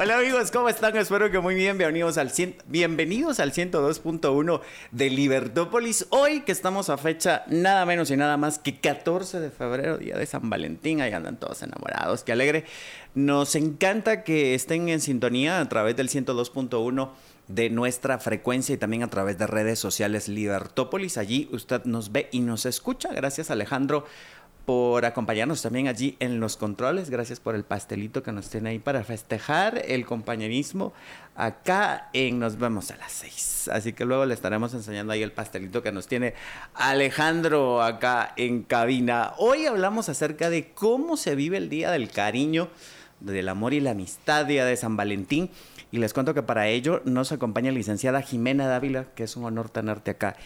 Hola amigos, ¿cómo están? Espero que muy bien. Bienvenidos al, bienvenidos al 102.1 de Libertópolis. Hoy que estamos a fecha nada menos y nada más que 14 de febrero, día de San Valentín. Ahí andan todos enamorados, qué alegre. Nos encanta que estén en sintonía a través del 102.1 de nuestra frecuencia y también a través de redes sociales Libertópolis. Allí usted nos ve y nos escucha. Gracias Alejandro por acompañarnos también allí en los controles. Gracias por el pastelito que nos tiene ahí para festejar el compañerismo acá en Nos vemos a las seis. Así que luego le estaremos enseñando ahí el pastelito que nos tiene Alejandro acá en cabina. Hoy hablamos acerca de cómo se vive el Día del Cariño, del Amor y la Amistad, Día de San Valentín. Y les cuento que para ello nos acompaña la licenciada Jimena Dávila, que es un honor tenerte acá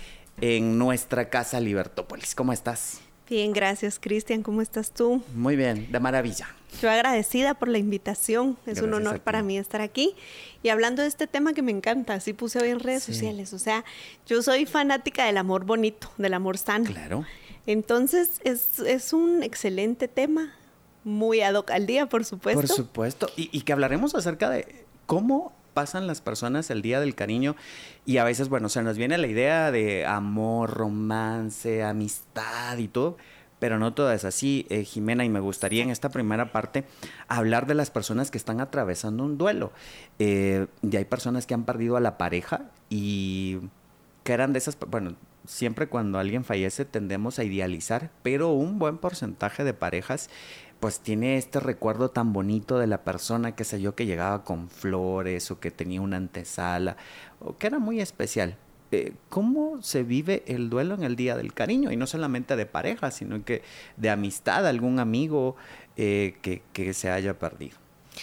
en nuestra casa Libertópolis. ¿Cómo estás? Bien, gracias Cristian. ¿Cómo estás tú? Muy bien, de maravilla. Yo agradecida por la invitación. Es un honor para mí estar aquí. Y hablando de este tema que me encanta, así puse hoy en redes sociales. O sea, yo soy fanática del amor bonito, del amor sano. Claro. Entonces, es, es un excelente tema. Muy ad hoc al día, por supuesto. Por supuesto. Y, y que hablaremos acerca de cómo pasan las personas el día del cariño y a veces, bueno, se nos viene la idea de amor, romance, amistad y todo, pero no todo es así, eh, Jimena, y me gustaría en esta primera parte hablar de las personas que están atravesando un duelo. Eh, y hay personas que han perdido a la pareja y que eran de esas, bueno, siempre cuando alguien fallece tendemos a idealizar, pero un buen porcentaje de parejas pues tiene este recuerdo tan bonito de la persona, que sé yo, que llegaba con flores o que tenía una antesala o que era muy especial. Eh, ¿Cómo se vive el duelo en el Día del Cariño? Y no solamente de pareja, sino que de amistad, algún amigo eh, que, que se haya perdido.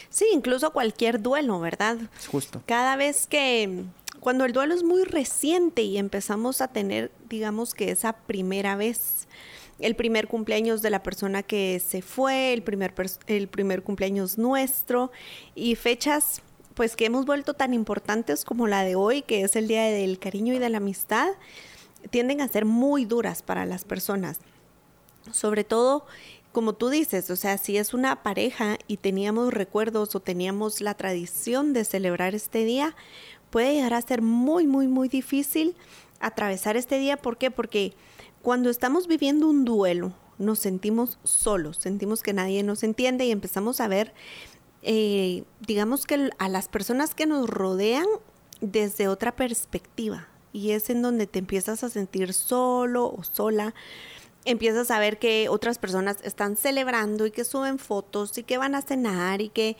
Sí, incluso cualquier duelo, ¿verdad? Justo. Cada vez que, cuando el duelo es muy reciente y empezamos a tener, digamos que esa primera vez, el primer cumpleaños de la persona que se fue, el primer, el primer cumpleaños nuestro y fechas pues que hemos vuelto tan importantes como la de hoy, que es el Día del Cariño y de la Amistad, tienden a ser muy duras para las personas. Sobre todo, como tú dices, o sea, si es una pareja y teníamos recuerdos o teníamos la tradición de celebrar este día, puede llegar a ser muy, muy, muy difícil atravesar este día. ¿Por qué? Porque cuando estamos viviendo un duelo, nos sentimos solos, sentimos que nadie nos entiende y empezamos a ver, eh, digamos que a las personas que nos rodean desde otra perspectiva. Y es en donde te empiezas a sentir solo o sola. Empiezas a ver que otras personas están celebrando y que suben fotos y que van a cenar y que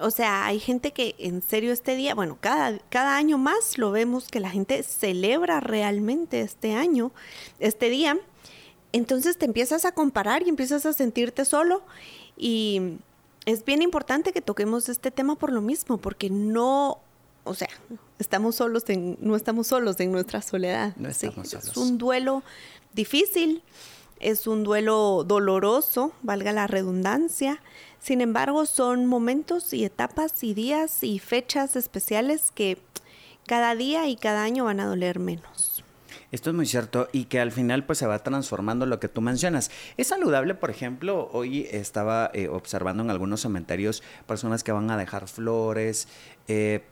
o sea, hay gente que en serio este día, bueno, cada, cada año más lo vemos que la gente celebra realmente este año, este día. Entonces te empiezas a comparar y empiezas a sentirte solo y es bien importante que toquemos este tema por lo mismo, porque no, o sea, estamos solos en, no estamos solos en nuestra soledad. No estamos solos. Es un duelo difícil, es un duelo doloroso, valga la redundancia. Sin embargo, son momentos y etapas y días y fechas especiales que cada día y cada año van a doler menos. Esto es muy cierto y que al final pues se va transformando lo que tú mencionas. Es saludable, por ejemplo, hoy estaba eh, observando en algunos cementerios personas que van a dejar flores. Eh,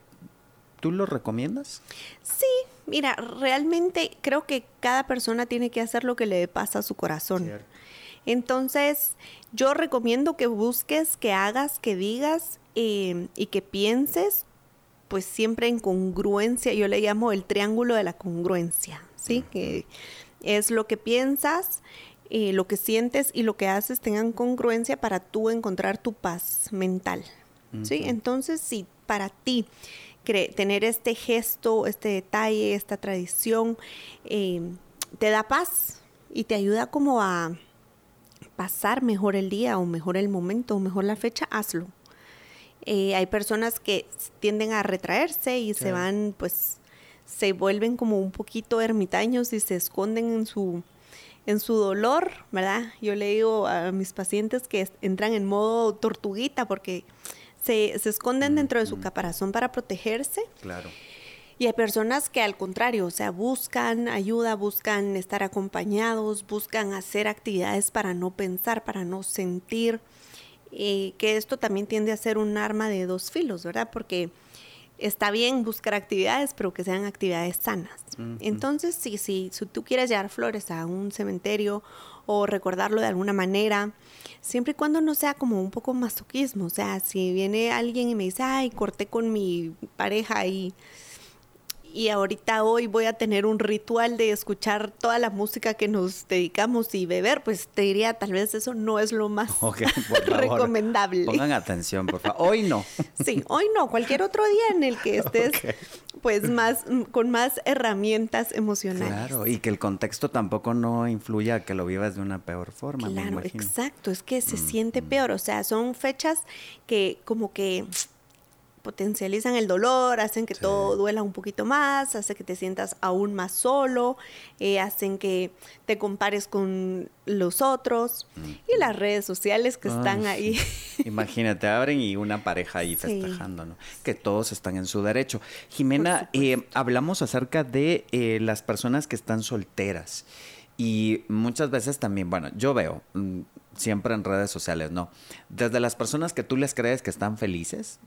¿Tú lo recomiendas? Sí, mira, realmente creo que cada persona tiene que hacer lo que le pasa a su corazón. Entonces, yo recomiendo que busques, que hagas, que digas eh, y que pienses, pues siempre en congruencia. Yo le llamo el triángulo de la congruencia, ¿sí? Que es lo que piensas, eh, lo que sientes y lo que haces tengan congruencia para tú encontrar tu paz mental. ¿Sí? Entonces, si para ti tener este gesto, este detalle, esta tradición, eh, te da paz y te ayuda como a pasar mejor el día o mejor el momento o mejor la fecha, hazlo. Eh, hay personas que tienden a retraerse y se van pues se vuelven como un poquito ermitaños y se esconden en su, en su dolor, ¿verdad? Yo le digo a mis pacientes que entran en modo tortuguita porque se, se esconden dentro de su caparazón para protegerse. Claro. Y hay personas que al contrario, o sea, buscan ayuda, buscan estar acompañados, buscan hacer actividades para no pensar, para no sentir, eh, que esto también tiende a ser un arma de dos filos, ¿verdad? Porque está bien buscar actividades, pero que sean actividades sanas. Entonces, sí, sí, si tú quieres llevar flores a un cementerio o recordarlo de alguna manera, siempre y cuando no sea como un poco masoquismo, o sea, si viene alguien y me dice, ay, corté con mi pareja y y ahorita hoy voy a tener un ritual de escuchar toda la música que nos dedicamos y beber, pues te diría, tal vez eso no es lo más recomendable. Pongan atención, por favor. Hoy no. Sí, hoy no, cualquier otro día en el que estés pues más con más herramientas emocionales. Claro, y que el contexto tampoco no influya a que lo vivas de una peor forma, claro, Exacto, es que se siente peor, o sea, son fechas que como que potencializan el dolor, hacen que todo duela un poquito más, hacen que te sientas aún más solo, eh, hacen que te compares con los otros y las redes sociales que están ahí. Imagínate, abren y una pareja ahí festejando, ¿no? Que todos están en su derecho. Jimena, eh, hablamos acerca de eh, las personas que están solteras. Y muchas veces también, bueno, yo veo, mm, siempre en redes sociales, ¿no? Desde las personas que tú les crees que están felices,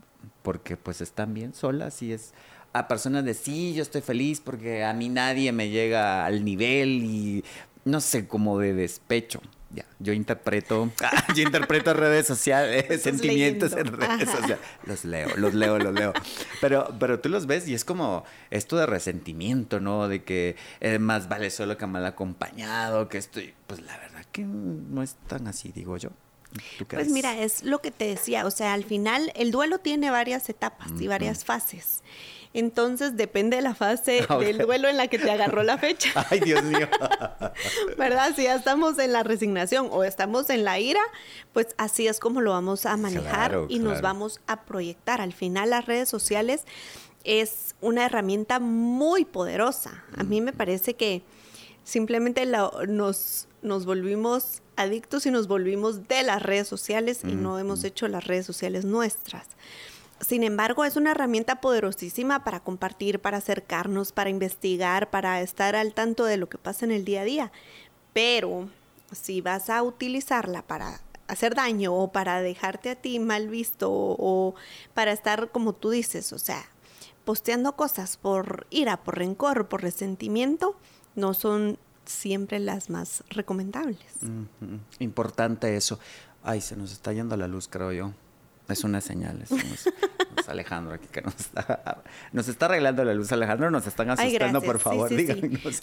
porque pues están bien solas y es a personas de sí, yo estoy feliz porque a mí nadie me llega al nivel y no sé, como de despecho. Ya, yo interpreto, yo interpreto redes sociales, sentimientos en redes sociales. Los leo, los leo, los leo. Pero, pero tú los ves y es como esto de resentimiento, ¿no? De que eh, más vale solo que mal acompañado, que estoy, pues la verdad que no es tan así, digo yo. Pues mira, es lo que te decía, o sea, al final el duelo tiene varias etapas y varias fases. Entonces depende de la fase del duelo en la que te agarró la fecha. Ay, Dios mío. ¿Verdad? Si ya estamos en la resignación o estamos en la ira, pues así es como lo vamos a manejar y nos vamos a proyectar. Al final las redes sociales es una herramienta muy poderosa. A mí me parece que simplemente nos, nos volvimos adictos y nos volvimos de las redes sociales y no hemos hecho las redes sociales nuestras. Sin embargo, es una herramienta poderosísima para compartir, para acercarnos, para investigar, para estar al tanto de lo que pasa en el día a día. Pero si vas a utilizarla para hacer daño o para dejarte a ti mal visto o, para estar como tú dices, o sea, posteando cosas por ira, por rencor, por resentimiento, no son siempre las más recomendables. Importante eso. Ay, se nos está yendo la luz, creo yo. Es una señal. Es, Alejandro aquí que nos está, nos está arreglando la luz. Alejandro, nos están asustando, por favor.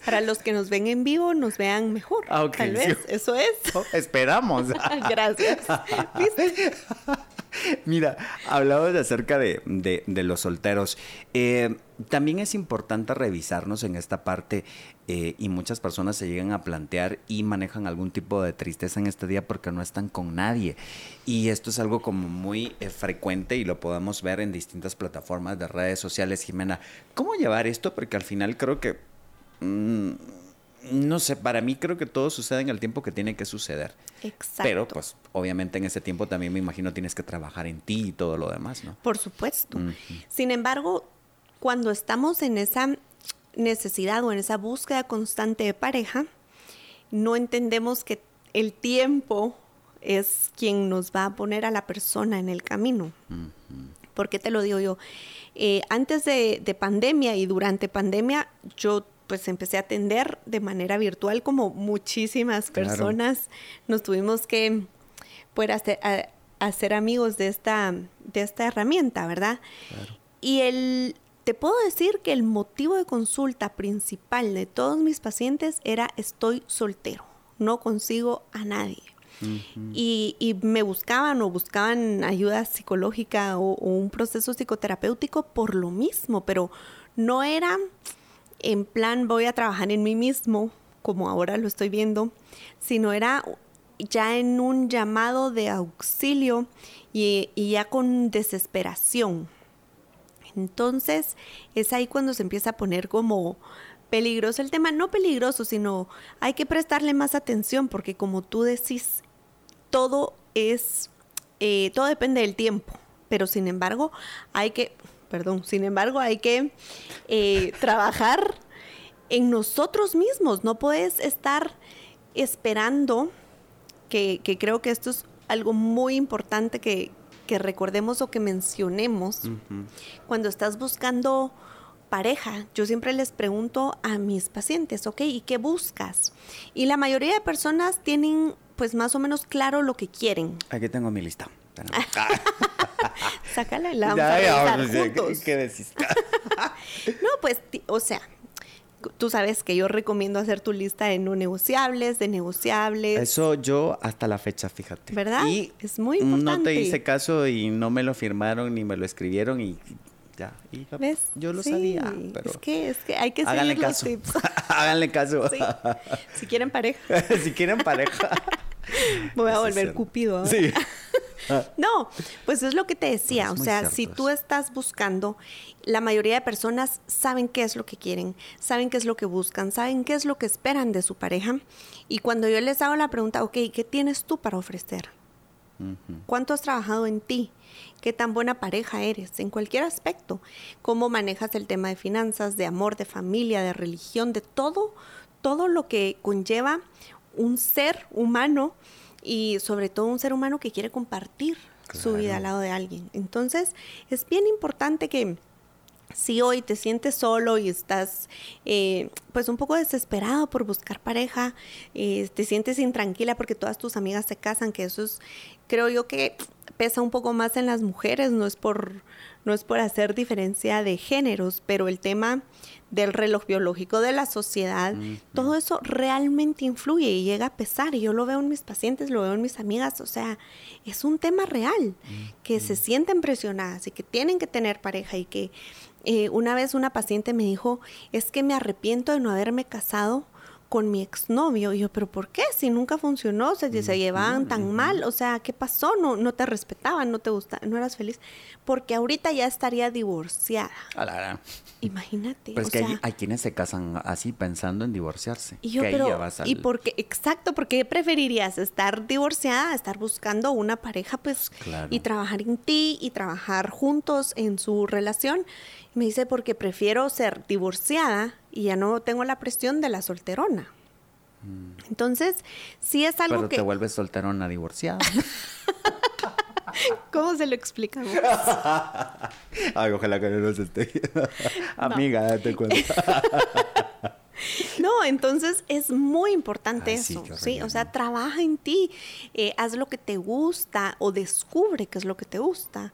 Para los que nos ven en vivo, nos vean mejor. Ah, Tal vez, eso es. Oh, esperamos. gracias. Mira, hablabas acerca de, de, los solteros. Eh, también es importante revisarnos en esta parte eh, y muchas personas se llegan a plantear y manejan algún tipo de tristeza en este día porque no están con nadie. Y esto es algo como muy eh, frecuente y lo podemos ver en distintas plataformas de redes sociales. Jimena, ¿cómo llevar esto? Porque al final creo que... Mm, no sé, para mí creo que todo sucede en el tiempo que tiene que suceder. Exacto. Pero pues obviamente en ese tiempo también me imagino tienes que trabajar en ti y todo lo demás, ¿no? Por supuesto. Sin embargo, cuando estamos en esa necesidad o en esa búsqueda constante de pareja, no entendemos que el tiempo es quien nos va a poner a la persona en el camino. ¿Por qué te lo digo yo? Eh, antes de, pandemia y durante pandemia, yo pues empecé a atender de manera virtual como muchísimas personas. Nos tuvimos que pues, hacer, amigos de esta, de esta herramienta, ¿verdad? Y el, te puedo decir que el motivo de consulta principal de todos mis pacientes era estoy soltero, no consigo a nadie. y, me buscaban o buscaban ayuda psicológica o, un proceso psicoterapéutico por lo mismo, pero no era en plan voy a trabajar en mí mismo, como ahora lo estoy viendo, sino era ya en un llamado de auxilio y, ya con desesperación. Entonces, es ahí cuando se empieza a poner como peligroso el tema, no peligroso, sino hay que prestarle más atención porque como tú decís, todo es, eh, todo depende del tiempo, pero sin embargo hay que, perdón, sin embargo hay que eh, trabajar en nosotros mismos, no puedes estar esperando, que, que creo que esto es algo muy importante que, que recordemos o que mencionemos cuando estás buscando pareja. Yo siempre les pregunto a mis pacientes, ¿ok? ¿Y qué buscas? Y la mayoría de personas tienen pues más o menos claro lo que quieren. Aquí tengo mi lista. Sácala la ya, ¿qué, ¿qué, decís? no, pues, o sea, tú sabes que yo recomiendo hacer tu lista de no negociables, de negociables. Eso yo hasta la fecha, fíjate. ¿Verdad? Y es muy importante. No te hice caso y no me lo firmaron ni me lo escribieron y ya. ¿Ves? Yo lo sabía, pero... Es que, es que hay que seguir los tips. Háganle caso. Si quieren pareja. si quieren pareja. Voy a volver cupido. Ahora. Sí. No, pues es lo que te decía. o sea, si tú estás buscando, la mayoría de personas saben qué es lo que quieren, saben qué es lo que buscan, saben qué es lo que esperan de su pareja. Y cuando yo les hago la pregunta, ok, ¿qué tienes tú para ofrecer? ¿Cuánto has trabajado en ti? ¿Qué tan buena pareja eres? En cualquier aspecto. ¿Cómo manejas el tema de finanzas, de amor, de familia, de religión, de todo, todo lo que conlleva un ser humano y sobre todo un ser humano que quiere compartir su vida al lado de alguien. Entonces, es bien importante que si hoy te sientes solo y estás eh, pues un poco desesperado por buscar pareja, eh, te sientes intranquila porque todas tus amigas se casan, que eso es, creo yo que pesa un poco más en las mujeres, no es por, no es por hacer diferencia de géneros, pero el tema del reloj biológico de la sociedad, todo eso realmente influye y llega a pesar. Y yo lo veo en mis pacientes, lo veo en mis amigas, o sea, es un tema real, que se sienten presionadas y que tienen que tener pareja. Y que eh, una vez una paciente me dijo, es que me arrepiento de no haberme casado con mi exnovio. Y yo, ¿pero por qué? Si nunca funcionó, se, se llevaban tan mal. O sea, ¿qué pasó? No, no te respetaban, no te gustaban, no eras feliz. Porque ahorita ya estaría divorciada. Imagínate. Pues que hay, quienes se casan así pensando en divorciarse. Y yo, pero, y porque, exacto, porque preferirías estar divorciada, estar buscando una pareja, pues, y trabajar en ti y trabajar juntos en su relación? Me dice, porque prefiero ser divorciada y ya no tengo la presión de la solterona. Mm. Entonces, sí es algo Pero que... te vuelves solterona divorciada. ¿Cómo se lo explicamos? Ay, ojalá que no nos esté. Amiga, date cuenta. No, entonces es muy importante eso, sí, O sea, trabaja en ti, eh, haz lo que te gusta o descubre qué es lo que te gusta.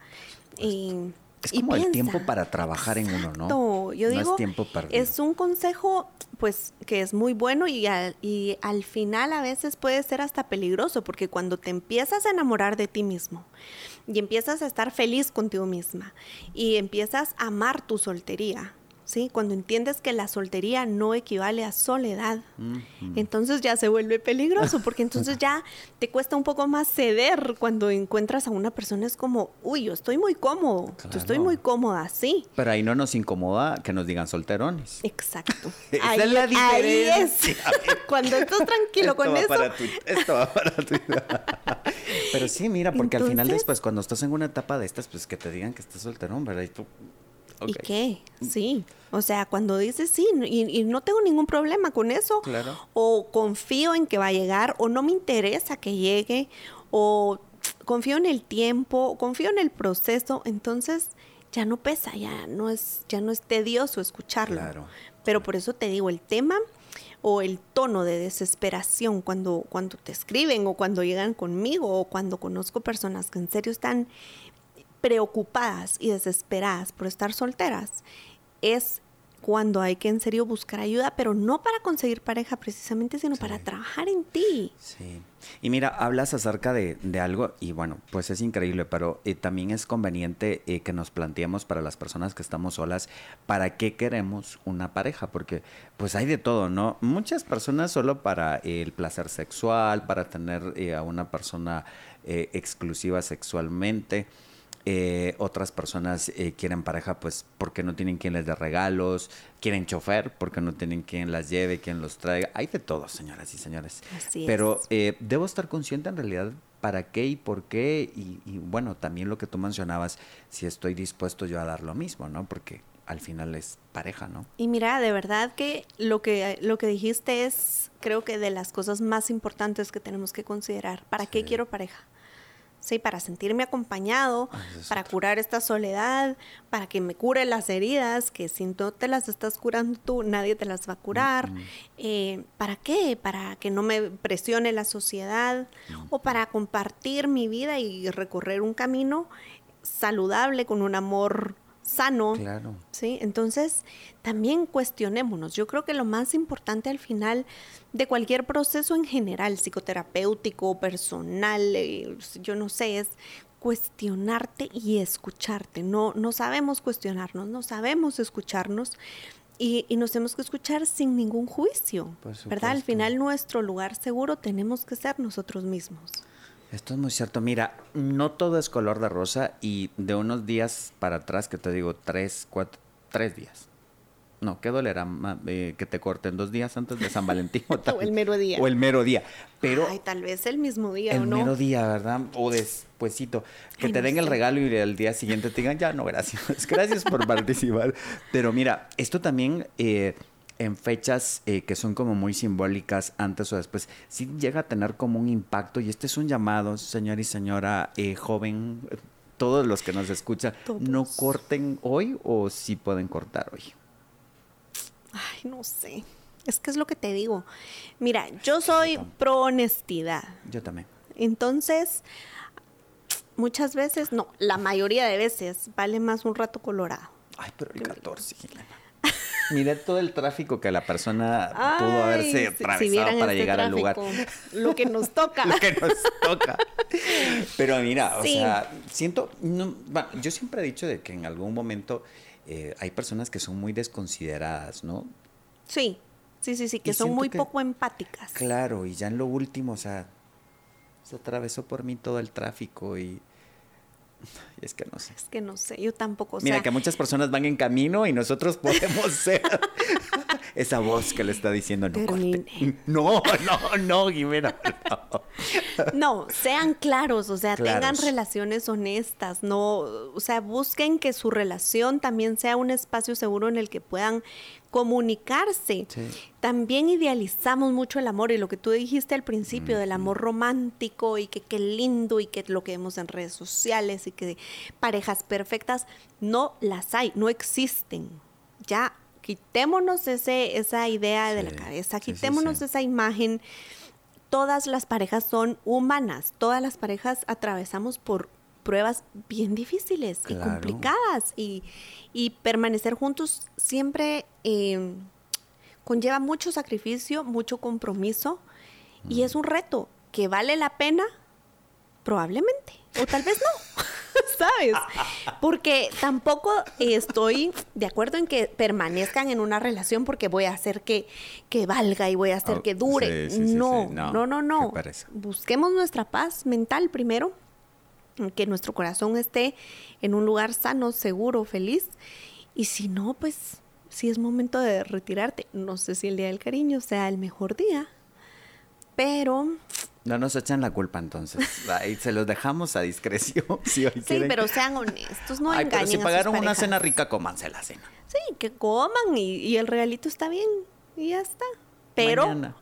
y es como el tiempo para trabajar en uno, ¿no? Yo digo, es, tiempo es un consejo, pues, que es muy bueno y al, y al final a veces puede ser hasta peligroso, porque cuando te empiezas a enamorar de ti mismo y empiezas a estar feliz contigo misma y empiezas a amar tu soltería, ¿sí? Cuando entiendes que la soltería no equivale a soledad, entonces ya se vuelve peligroso, porque entonces ya te cuesta un poco más ceder cuando encuentras a una persona, es como, uy, yo estoy muy cómodo, yo estoy muy cómoda, sí. Pero ahí no nos incomoda que nos digan solterones. Exacto. ahí, es la diferencia. cuando estás tranquilo con eso. esto va para tu Pero sí, mira, porque al final después, cuando estás en una etapa de estas, pues que te digan que estás solterón, ¿verdad? Y tú ¿Y qué? Sí. O sea, cuando dices sí y, no tengo ningún problema con eso, o confío en que va a llegar, o no me interesa que llegue, o confío en el tiempo, confío en el proceso, entonces ya no pesa, ya no es, ya no es tedioso escucharlo. Pero por eso te digo, el tema o el tono de desesperación cuando, cuando te escriben o cuando llegan conmigo o cuando conozco personas que en serio están preocupadas y desesperadas por estar solteras es cuando hay que en serio buscar ayuda, pero no para conseguir pareja precisamente, sino para trabajar en ti. Sí. Y mira, hablas acerca de, algo y bueno, pues es increíble, pero eh, también es conveniente eh, que nos planteemos para las personas que estamos solas, ¿para qué queremos una pareja? Porque pues hay de todo, ¿no? Muchas personas solo para el placer sexual, para tener eh, a una persona exclusiva sexualmente Eh, otras personas eh, quieren pareja, pues, porque no tienen quien les dé regalos. Quieren chofer, porque no tienen quien las lleve, quien los traiga. Hay de todo, señoras y señores. Así Pero es. eh, debo estar consciente en realidad para qué y por qué. Y, y, bueno, también lo que tú mencionabas, si estoy dispuesto yo a dar lo mismo, ¿no? Porque al final es pareja, ¿no? Y mira, de verdad que lo que lo que dijiste es creo que de las cosas más importantes que tenemos que considerar. ¿Para qué quiero pareja? Sí, para sentirme acompañado, Ah, para curar esta soledad, para que me cure las heridas, que si no te las estás curando tú, nadie te las va a curar. Eh, ¿Para qué? Para que no me presione la sociedad o para compartir mi vida y recorrer un camino saludable con un amor sano. Claro. Sí, entonces también cuestionémonos. Yo creo que lo más importante al final de cualquier proceso en general, psicoterapéutico, personal, eh, yo no sé, es cuestionarte y escucharte. No, no sabemos cuestionarnos, no sabemos escucharnos y, y nos tenemos que escuchar sin ningún juicio, ¿verdad? Al final nuestro lugar seguro tenemos que ser nosotros mismos. Esto es muy cierto. Mira, no todo es color de rosa y de unos días para atrás, que te digo, tres, cuatro, tres días. No, ¿qué dolerá eh, que te corten dos días antes de San Valentín? tal- O el mero día. O el mero día. Pero Ay, tal vez el mismo día el o no. mero día, ¿verdad? O despuesito. Que Ay, te no den el regalo y al día siguiente te digan, ya no, gracias. Gracias por participar. Pero mira, esto también eh, en fechas eh, que son como muy simbólicas antes o después, sí llega a tener como un impacto. Y este es un llamado, señor y señora eh, joven, todos los que nos escuchan, no corten hoy o sí pueden cortar hoy. Ay, no sé. Es que es lo que te digo. Mira, yo soy pro honestidad. Yo también. Entonces, muchas veces, no, la mayoría de veces vale más un rato colorado. Ay, pero el 14, Gilena. Mira todo el tráfico que la persona pudo haberse si atravesado para este llegar al lugar. Lo que nos toca. Lo que nos toca. Pero mira, o sea, siento, no, bueno, yo siempre he dicho de que en algún momento eh, hay personas que son muy desconsideradas, ¿no? Sí, sí, sí, sí, que Y son muy que- poco empáticas. Claro, y ya en lo último, o sea, se atravesó por mí todo el tráfico y es que no sé. Es que no sé, yo tampoco. O Mira que muchas personas van en camino y nosotros podemos ser esa voz que le está diciendo no corte". No, no, no, Jimena. no. No, sean claros, o sea, tengan relaciones honestas, no, o sea, busquen que su relación también sea un espacio seguro en el que puedan comunicarse. Sí. También idealizamos mucho el amor y lo que tú dijiste al principio del amor romántico y que qué lindo y que lo que vemos en redes sociales y que parejas perfectas, no las hay, no existen. Ya quitémonos ese, esa idea de la cabeza, quitémonos sí. esa imagen todas las parejas son humanas, todas las parejas atravesamos por pruebas bien difíciles y Claro. complicadas y, y permanecer juntos siempre eh, conlleva mucho sacrificio, mucho compromiso y es un reto que vale la pena probablemente o tal vez no. ¿Sabes? Porque tampoco estoy de acuerdo en que permanezcan en una relación porque voy a hacer que, que valga y voy a hacer Oh, que dure. sí, sí, no, sí. No, no, no, no. Busquemos nuestra paz mental primero, que nuestro corazón esté en un lugar sano, seguro, feliz. Y si no, pues si es momento de retirarte. No sé si el día del cariño sea el mejor día, pero No nos echan la culpa entonces. Ahí se los dejamos a discreción. Si hoy sí, quieren. pero sean honestos, no Ay, pero engañen si a sus pagaron una cena rica, cómanse la cena. Sí, que coman y, y el regalito está bien y ya está. Pero, Mañana.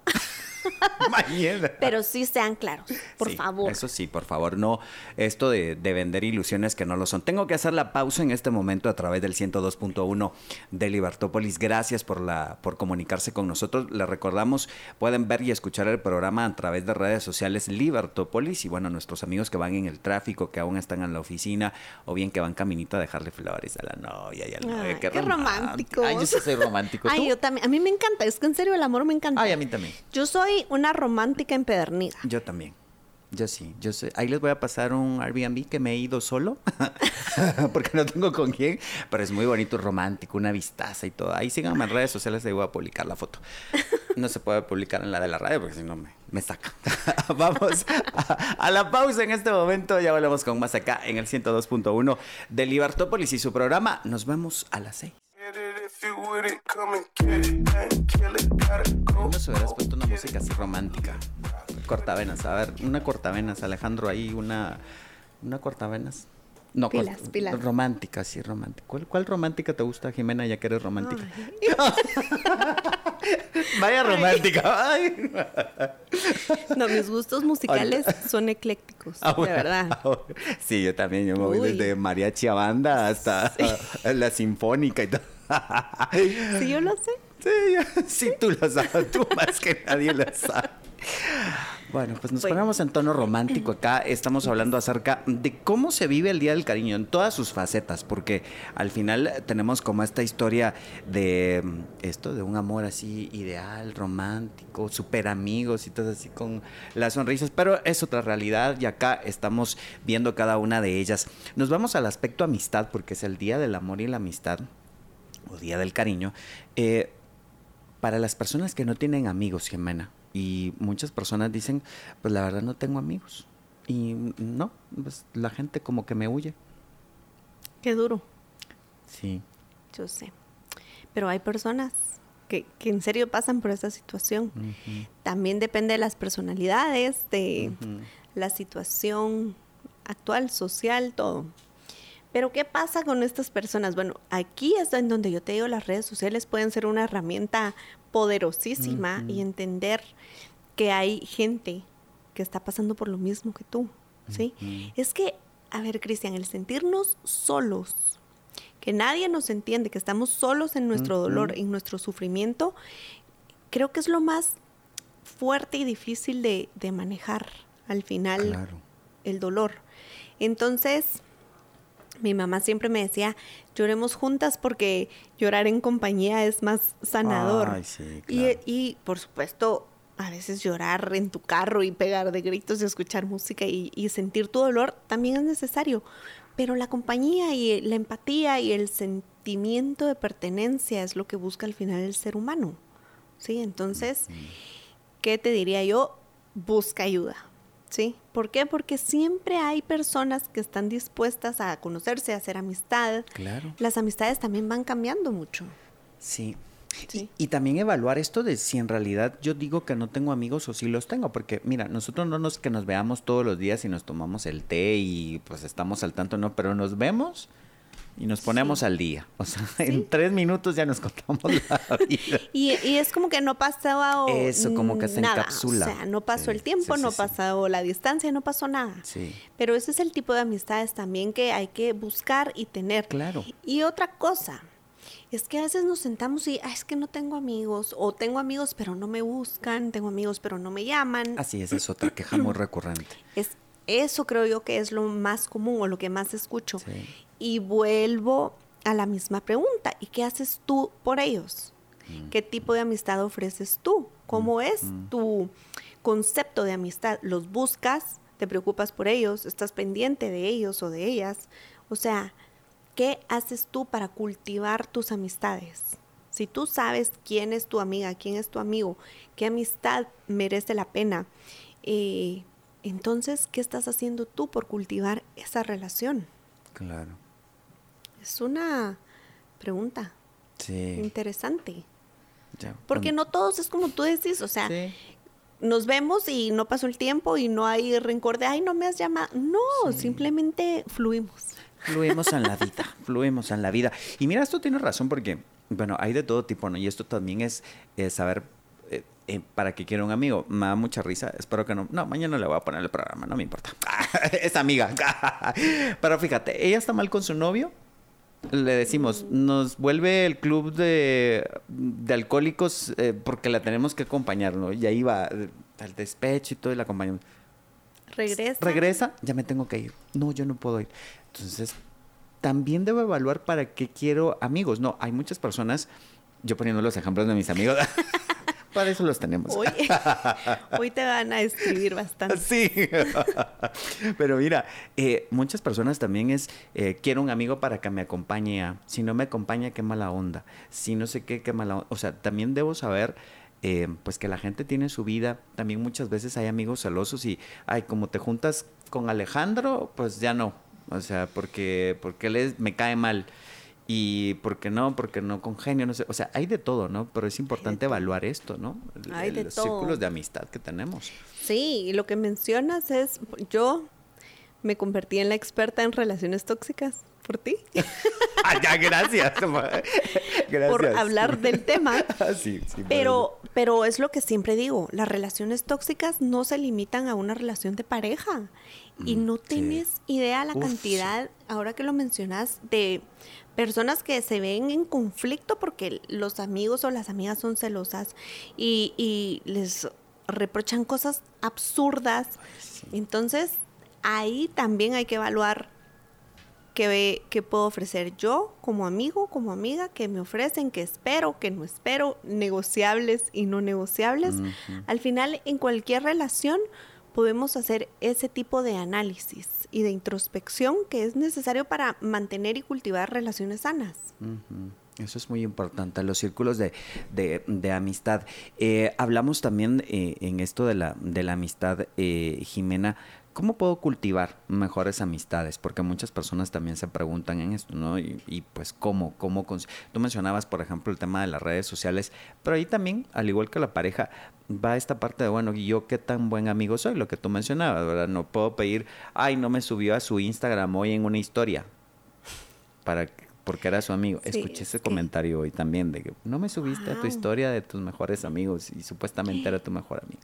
Mañana. pero sí sean claros, por Sí, favor. Eso sí, por favor, no esto de, de vender ilusiones que no lo son. Tengo que hacer la pausa en este momento a través del 102.1 de Libertópolis. Gracias por la por comunicarse con nosotros. Les recordamos, pueden ver y escuchar el programa a través de redes sociales Libertópolis y bueno, nuestros amigos que van en el tráfico, que aún están en la oficina o bien que van caminito a dejarle flores a la novia y al novio. Ay, qué, qué románticos. Ay, yo soy romántico. Ay, ¿Tú? yo también. A mí me encanta. Es que en serio el amor me encanta. Ay, a mí también. Yo soy una romántica empedernida. Yo también. Yo sí, yo sé. Ahí les voy a pasar un Airbnb que me he ido solo, porque no tengo con quién, pero es muy bonito, romántico, una vistaza y todo. Ahí síganme en redes sociales, ahí voy a publicar la foto. No se puede publicar en la de la radio, porque si no me, me saca. Vamos a, la pausa en este momento. Ya volvemos con más acá en el 102.1 de Libertópolis y su programa. Nos vemos a las 6. No se hubieras puesto una música así romántica. Cortavenas, a ver, una cortavenas, Alejandro, ahí una, una cortavenas. No, pilas, pilas. Romántica, sí, romántica. ¿Cuál, romántica te gusta, Jimena, ya que eres romántica? Vaya romántica. no, mis gustos musicales son eclécticos, ah, de verdad. Ah, sí, yo también. Yo me voy desde mariachi a banda hasta la sinfónica y todo. sí, yo lo sé. Sí, sí, tú lo sabes. Tú más que nadie lo sabe. Bueno, pues nos ponemos en tono romántico acá. Estamos hablando acerca de cómo se vive el Día del Cariño en todas sus facetas, porque al final tenemos como esta historia de mm, esto, de un amor así ideal, romántico, súper amigos y todo así con las sonrisas, pero es otra realidad y acá estamos viendo cada una de ellas. Nos vamos al aspecto amistad, porque es el Día del Amor y la Amistad, o Día del Cariño. Eh, para las personas que no tienen amigos, Jimena, y muchas personas dicen, pues la verdad no tengo amigos. Y no, pues la gente como que me huye. Qué duro. Sí. Yo sé. Pero hay personas que, en serio pasan por esta situación. También depende de las personalidades, de la situación actual, social, todo. Pero ¿qué pasa con estas personas? Bueno, aquí es en donde yo te digo, las redes sociales pueden ser una herramienta poderosísima y entender que hay gente que está pasando por lo mismo que tú, ¿sí? Es que, a ver, Cristian, el sentirnos solos, que nadie nos entiende, que estamos solos en nuestro dolor, en nuestro sufrimiento, creo que es lo más fuerte y difícil de, manejar al final el dolor. Entonces, mi mamá siempre me decía, lloremos juntas porque llorar en compañía es más sanador. y, por supuesto, a veces llorar en tu carro y pegar de gritos y escuchar música y, sentir tu dolor también es necesario. Pero la compañía y la empatía y el sentimiento de pertenencia es lo que busca al final el ser humano. ¿Sí? Entonces, ¿qué te diría yo? Busca ayuda ¿sí? ¿Por qué? Porque siempre hay personas que están dispuestas a conocerse, a hacer amistad. Claro. Las amistades también van cambiando mucho. Sí. Y, también evaluar esto de si en realidad yo digo que no tengo amigos o si los tengo, porque mira, nosotros no nos que nos veamos todos los días y nos tomamos el té y pues estamos al tanto, no, pero nos vemos y nos ponemos al día. O sea, en tres minutos ya nos contamos la vida. y, es como que no pasó Eso, como que se nada. encapsula. O sea, no pasó el tiempo, no pasó la distancia, no pasó nada. Sí. Pero ese es el tipo de amistades también que hay que buscar y tener. Claro. Y otra cosa, es que a veces nos sentamos y, es que no tengo amigos, o tengo amigos pero no me buscan, tengo amigos pero no me llaman. Así es, es otra queja muy recurrente. Es eso creo yo que es lo más común o lo que más escucho. Y vuelvo a la misma pregunta. ¿Y qué haces tú por ellos? Mm. ¿Qué tipo de amistad ofreces tú? ¿Cómo mm, es mm. tu concepto de amistad? ¿Los buscas? ¿Te preocupas por ellos? ¿Estás pendiente de ellos o de ellas? O sea, ¿qué haces tú para cultivar tus amistades? Si tú sabes quién es tu amiga, quién es tu amigo, qué amistad merece la pena, eh, entonces, ¿qué estás haciendo tú por cultivar esa relación? Claro. Es una pregunta sí. interesante. Porque no todos es como tú decís, o sea, nos vemos y no pasó el tiempo y no hay rencor de, ay, no me has llamado. No, simplemente fluimos. Fluimos en la vida, fluimos en la vida. Y mira, esto tiene razón porque, bueno, hay de todo tipo, ¿no? Y esto también es saber eh, para que quiera un amigo. Me da mucha risa. Espero que no. No, mañana le voy a poner el programa, no me importa. es amiga. Pero fíjate, ella está mal con su novio. Le decimos, nos vuelve el club de, de alcohólicos eh, porque la tenemos que acompañar, ¿no? Y ahí va eh, al despecho y todo y la acompañamos. Regresa. Regresa, ya me tengo que ir. No, yo no puedo ir. Entonces, también debo evaluar para qué quiero amigos. No, hay muchas personas, yo poniendo los ejemplos de mis amigos. Para eso los tenemos. Hoy, te van a escribir bastante. Sí. Pero mira, eh, muchas personas también es, eh, quiero un amigo para que me acompañe a, si no me acompaña, qué mala onda. Si no sé qué, qué mala onda. O sea, también debo saber eh, pues que la gente tiene su vida. También muchas veces hay amigos celosos y, ay, como te juntas con Alejandro, pues ya no. O sea, porque, porque él me cae mal. Y por qué no, porque no congenio, no sé. O sea, hay de todo, ¿no? Pero es importante evaluar esto, ¿no? Hay de los todo. círculos de amistad que tenemos. Sí, y lo que mencionas es, yo me convertí en la experta en relaciones tóxicas por ti, Ah, ya, gracias. gracias. por hablar del tema. Ah, sí, sí, Pero, pero es lo que siempre digo, las relaciones tóxicas no se limitan a una relación de pareja. Y Mm, no sí. tienes idea la Uf, cantidad, ahora que lo mencionas, de personas que se ven en conflicto porque los amigos o las amigas son celosas y, y les reprochan cosas absurdas. Entonces, ahí también hay que evaluar qué, qué puedo ofrecer yo como amigo, como amiga, que me ofrecen, que espero, que no espero, negociables y no negociables. Al final, en cualquier relación podemos hacer ese tipo de análisis y de introspección que es necesario para mantener y cultivar relaciones sanas. Eso es muy importante, los círculos de, de- de amistad. Eh, hablamos también eh, en esto de la, de la amistad, eh, Jimena, ¿cómo puedo cultivar mejores amistades? Porque muchas personas también se preguntan en esto, ¿no? Y, y, pues, ¿cómo? ¿Cómo? Tú mencionabas, por ejemplo, el tema de las redes sociales, pero ahí también, al igual que la pareja, va esta parte de, bueno, ¿y yo qué tan buen amigo soy? Lo que tú mencionabas, ¿verdad? No puedo pedir, ay, no me subió a su Instagram hoy en una historia para que- porque era su amigo. Sí, Escuché es ese comentario hoy también de que no me subiste a tu Wow. historia de tus mejores amigos y supuestamente era tu mejor amigo.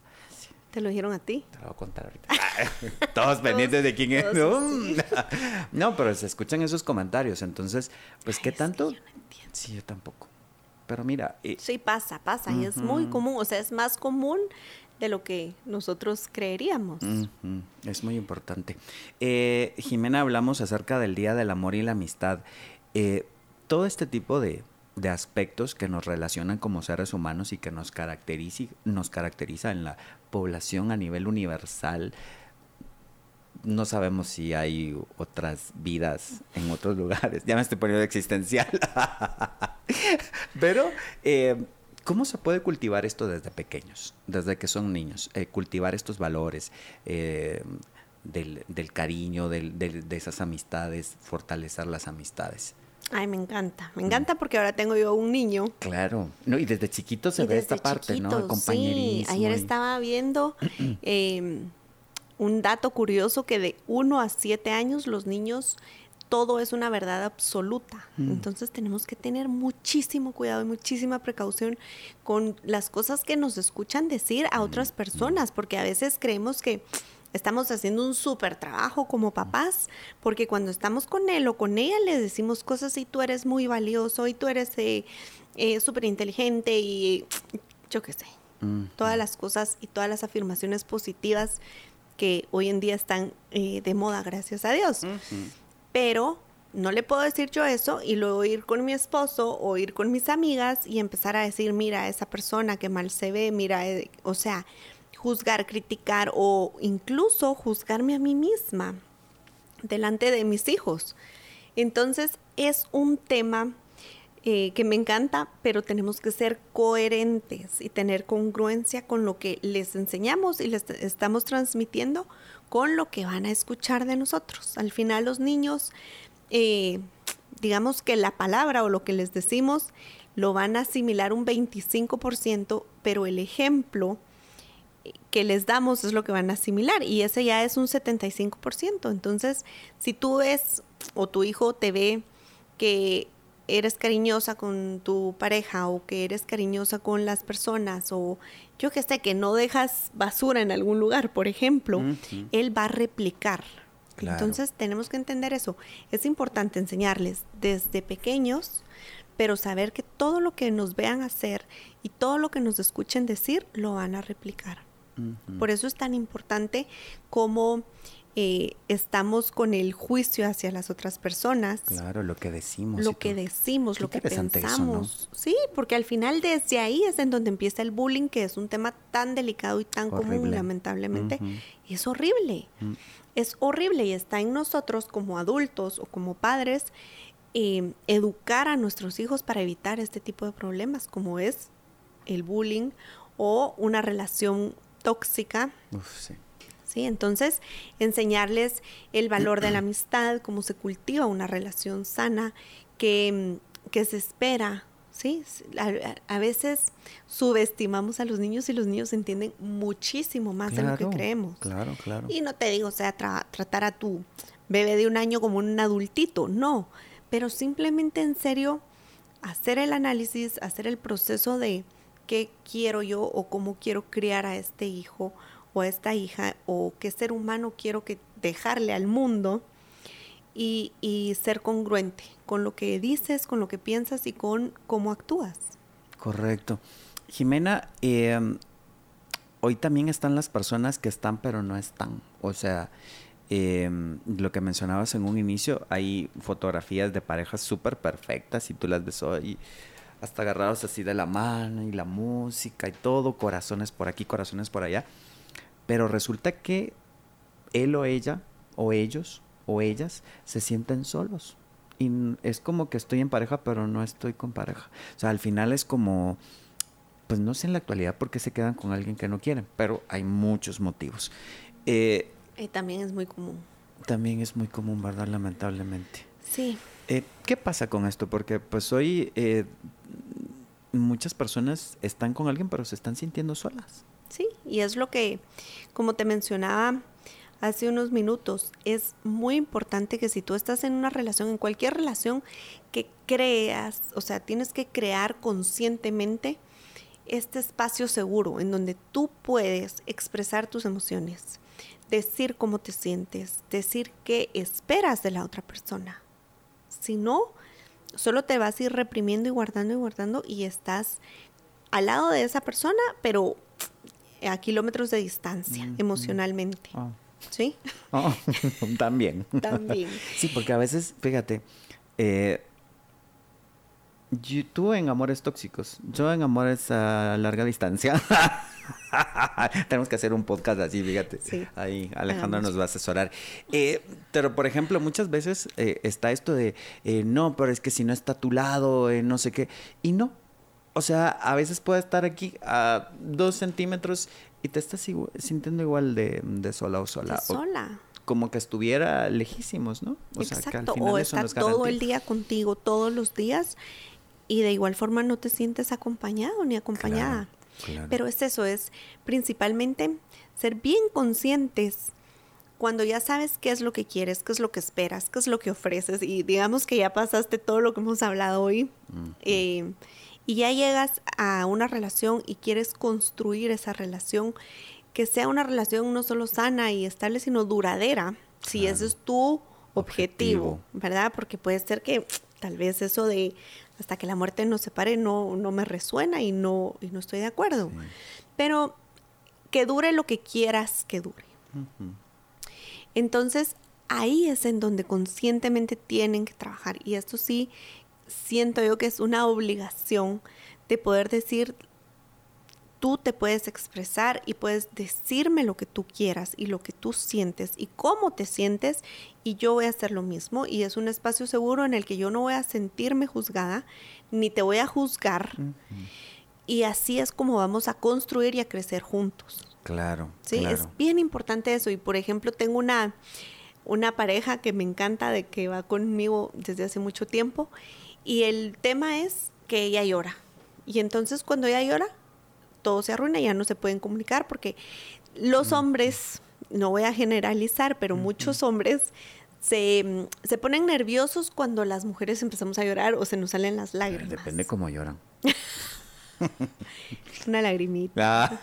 ¿Te lo dijeron a ti? Te lo voy a contar ahorita. Todos pendientes de quién es. No, pero se escuchan esos comentarios. Entonces, pues, ¿qué Ay, tanto? yo no entiendo. Sí, yo tampoco. Pero mira, eh, Sí, pasa, pasa. Y es muy común, o sea, es más común de lo que nosotros creeríamos. Es muy importante. Eh, Jimena, hablamos acerca del Día del Amor y la Amistad. Eh, todo este tipo de, de aspectos que nos relacionan como seres humanos y que nos caracteriza, nos caracteriza en la población a nivel universal. No sabemos si hay otras vidas en otros lugares. Ya me estoy poniendo existencial. Pero, eh, ¿cómo se puede cultivar esto desde pequeños, desde que son niños? Eh, cultivar estos valores eh, del, del cariño, del- de esas amistades, fortalecer las amistades. Ay, me encanta. Mm. Me encanta porque ahora tengo yo un niño. Claro. No, y desde chiquito se Y ve esta parte, ¿no? El compañerismo. Sí, ayer y- estaba viendo eh, un dato curioso que de 1 a 7 años los niños todo es una verdad absoluta. Mm. Entonces tenemos que tener muchísimo cuidado y muchísima precaución con las cosas que nos escuchan decir a otras Mm, personas, porque a veces creemos que estamos haciendo un súper trabajo como papás, porque cuando estamos con él o con ella les decimos cosas y tú eres muy valioso y tú eres eh, súper inteligente y yo qué sé, Mm, todas las cosas y todas las afirmaciones positivas que hoy en día están eh, de moda, gracias a Dios. ujú. Pero no le puedo decir yo eso y luego ir con mi esposo o ir con mis amigas y empezar a decir, mira, esa persona que mal se ve, mira, eh", o sea, juzgar, criticar o incluso juzgarme a mí misma delante de mis hijos. Entonces es un tema eh, que me encanta, pero tenemos que ser coherentes y tener congruencia con lo que les enseñamos y les estamos transmitiendo con lo que van a escuchar de nosotros. Al final los niños, eh, digamos que la palabra o lo que les decimos lo van a asimilar un 25%, pero el ejemplo que les damos es lo que van a asimilar y ese ya es un 75%. Entonces, si tú ves o tu hijo te ve que eres cariñosa con tu pareja o que eres cariñosa con las personas o yo que sé, que no dejas basura en algún lugar, por ejemplo, él va a replicar. Claro. Entonces tenemos que entender eso. Es importante enseñarles desde pequeños, pero saber que todo lo que nos vean hacer y todo lo que nos escuchen decir lo van a replicar. Por eso es tan importante cómo eh, estamos con el juicio hacia las otras personas. Claro, lo que decimos. Lo que decimos, Qué lo que interesante eso, ¿no? pensamos. Sí, porque al final desde ahí es en donde empieza el bullying, que es un tema tan delicado y tan común, Horrible. lamentablemente. Ujú. Y es horrible. Mm. Es horrible y está en nosotros como adultos o como padres eh, educar a nuestros hijos para evitar este tipo de problemas, como es el bullying o una relación tóxica. Uf, sí. ¿sí? Entonces, enseñarles el valor de la amistad, cómo se cultiva una relación sana, que, que se espera, ¿sí? A, a veces subestimamos a los niños y los niños entienden muchísimo más de lo que creemos. Claro, claro. Y no te digo, o sea, tra- tratar a tu bebé de un año como un adultito, no, pero simplemente en serio hacer el análisis, hacer el proceso de qué quiero yo o cómo quiero criar a este hijo o a esta hija o qué ser humano quiero que dejarle al mundo y, y ser congruente con lo que dices, con lo que piensas y con cómo actúas. Correcto. Jimena, eh, hoy también están las personas que están pero no están. O sea, eh, lo que mencionabas en un inicio, hay fotografías de parejas súper perfectas y tú las ves hoy hasta agarrados así de la mano y la música y todo, corazones por aquí, corazones por allá. Pero resulta que él o ella, o ellos, o ellas, se sienten solos. Y es como que estoy en pareja, pero no estoy con pareja. O sea, al final es como, pues no sé en la actualidad por qué se quedan con alguien que no quieren, pero hay muchos motivos. Eh, Y también es muy común. también es muy común, ¿verdad? Lamentablemente. Sí, Eh, ¿Qué pasa con esto? Porque pues hoy eh, muchas personas están con alguien, pero se están sintiendo solas. Sí, y es lo que, como te mencionaba hace unos minutos, es muy importante que si tú estás en una relación, en cualquier relación que creas, o sea, tienes que crear conscientemente este espacio seguro en donde tú puedes expresar tus emociones, decir cómo te sientes, decir qué esperas de la otra persona. Si no, solo te vas a ir reprimiendo y guardando y guardando y estás al lado de esa persona, pero a kilómetros de distancia emocionalmente. Oh. ¿Sí? Oh, también. También. Sí, porque a veces, fíjate, eh, yo- tú en amores tóxicos, yo en amores a larga distancia. Tenemos que hacer un podcast así, fíjate. Sí. Ahí Alejandro nos va a asesorar. Eh, pero, por ejemplo, muchas veces eh, está esto de, eh, no, pero es que si no está a tu lado, eh, no sé qué. Y no. O sea, a veces puede estar aquí a dos centímetros y te estás sintiendo igual de, de sola o sola. O sola. como que estuviera lejísimos, ¿no? O sea, que al Exacto. final O está todo garantía. el día contigo, todos los días, y de igual forma no te sientes acompañado ni acompañada. claro. Pero es eso, es principalmente ser bien conscientes cuando ya sabes qué es lo que quieres, qué es lo que esperas, qué es lo que ofreces, y digamos que ya pasaste todo lo que hemos hablado hoy, eh, y ya llegas a una relación y quieres construir esa relación, que sea una relación no solo sana y estable, sino duradera, si ese es tu objetivo, Objetivo. ¿verdad? Porque puede ser que tal vez eso de hasta que la muerte nos separe no, no me resuena y no, y no estoy de acuerdo. Pero que dure lo que quieras que dure. Entonces, ahí es en donde conscientemente tienen que trabajar. Y esto sí, siento yo que es una obligación de poder decir, tú te puedes expresar y puedes decirme lo que tú quieras y lo que tú sientes y cómo te sientes y yo voy a hacer lo mismo y es un espacio seguro en el que yo no voy a sentirme juzgada ni te voy a juzgar y así es como vamos a construir y a crecer juntos. Claro, Sí, claro. es bien importante eso. Y por ejemplo, tengo una, una pareja que me encanta, de que va conmigo desde hace mucho tiempo. Y el tema es que ella llora. Y entonces cuando ella llora, todo se arruina, ya no se pueden comunicar porque los hombres, no voy a generalizar, pero muchos hombres se, se ponen nerviosos cuando las mujeres empezamos a llorar o se nos salen las lágrimas. Depende cómo lloran. Una lagrimita.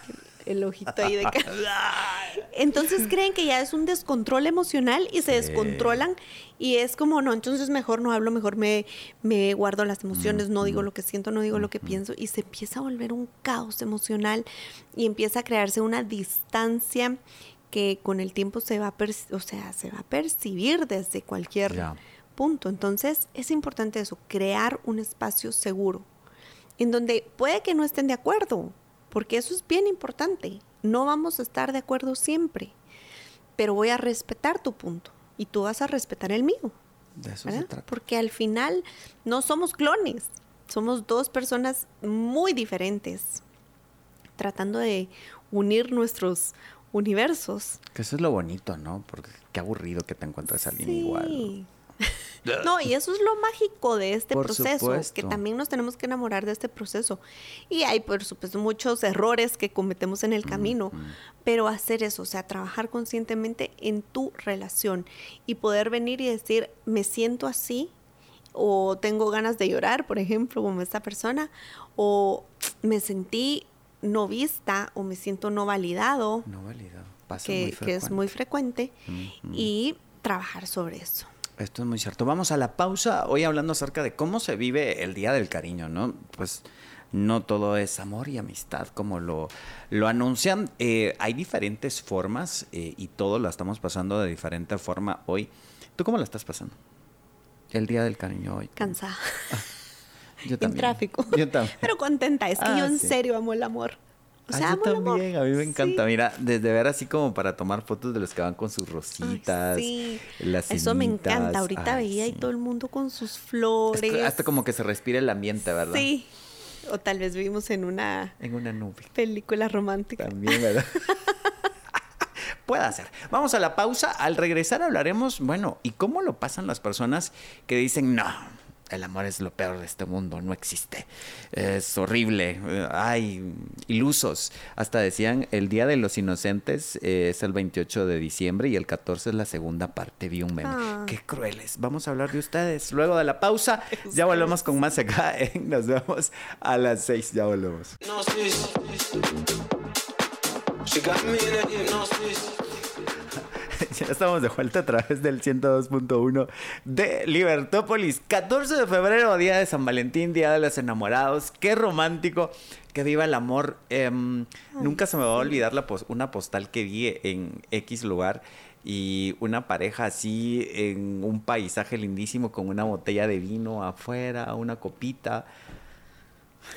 El ojito ahí de Entonces creen que ya es un descontrol emocional y se descontrolan y es como, no, entonces mejor no hablo, mejor me, me guardo las emociones, no digo lo que siento, no digo lo que pienso y se empieza a volver un caos emocional y empieza a crearse una distancia que con el tiempo se va a, o sea, se va a percibir desde cualquier punto. Entonces es importante eso, crear un espacio seguro en donde puede que no estén de acuerdo, porque eso es bien importante. No vamos a estar de acuerdo siempre, pero voy a respetar tu punto y tú vas a respetar el mío, De eso se trata. Porque al final no somos clones, somos dos personas muy diferentes. tratando de unir nuestros universos. Que eso es lo bonito, ¿no? Porque qué aburrido que te encuentres a alguien Sí. igual. No, y eso es lo mágico de este Por proceso, supuesto. que también nos tenemos que enamorar de este proceso. Y hay, por supuesto, muchos errores que cometemos en el camino, pero hacer eso, o sea, trabajar conscientemente en tu relación y poder venir y decir, me siento así, o tengo ganas de llorar, por ejemplo, como esta persona, o me sentí no vista, o me siento no validado, No validado. Pasa que, muy que es muy frecuente, y trabajar sobre eso. Esto es muy cierto. Vamos a la pausa. Hoy hablando acerca de cómo se vive el Día del Cariño, ¿no? Pues no todo es amor y amistad como lo, lo anuncian. Eh, hay diferentes formas eh, y todos la estamos pasando de diferente forma hoy. ¿Tú cómo la estás pasando? El Día del Cariño hoy. Cansada. Yo en también. tráfico. Yo también. Pero contenta, es que Ah, yo en sí. serio amo el amor. O sea, amo yo también, a mí me encanta. Sí. Mira, desde ver así como para tomar fotos de los que van con sus Ay, rositas. sí. las Eso me encanta. Ahorita Ay, veía y sí. todo el mundo con sus Es flores. que hasta como que se respira el ambiente, ¿verdad? Sí. O tal vez vivimos en una En una nube. película romántica. También, ¿verdad? Puede ser. Vamos a la pausa. Al regresar hablaremos, bueno, ¿y cómo lo pasan las personas que dicen, no, el amor es lo peor de este mundo, no existe, es horrible, eh, hay ilusos. Hasta decían, el Día de los Inocentes eh, es el 28 de diciembre y el 14 es la segunda parte, vi un meme. Ah. Qué crueles. Vamos a hablar de ustedes. Luego de la pausa, ya volvemos con más acá. en Nos vemos a las 6, ya volvemos. Hypnosis. She got me in a hypnosis. Ya estamos de vuelta a través del 102.1 de Libertópolis. 14 de febrero, día de San Valentín, día de los enamorados. Qué romántico. Que viva el amor. Em, nunca se me va a olvidar la pos- una postal que vi en X lugar y una pareja así en un paisaje lindísimo con una botella de vino afuera, una copita.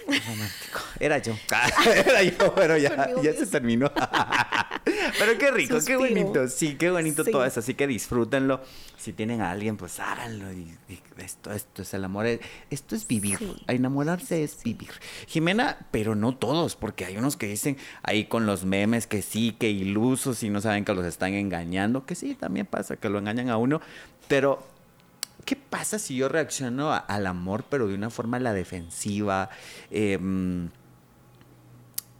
Romántico. Era yo. Era yo, pero ya, ya se terminó. pero qué rico, qué bonito. Sí, qué bonito Sí. todo eso. Así que disfrútenlo. Si tienen a alguien, pues háganlo. Y, y esto, esto es el amor. Esto es vivir. Sí. Enamorarse es vivir. Jimena, pero no todos, porque hay unos que dicen ahí con los memes que sí, que ilusos y no saben que los están engañando. Que sí, también pasa que lo engañan a uno. Pero ¿Qué pasa si yo reacciono a- al amor, pero de una forma la defensiva, em,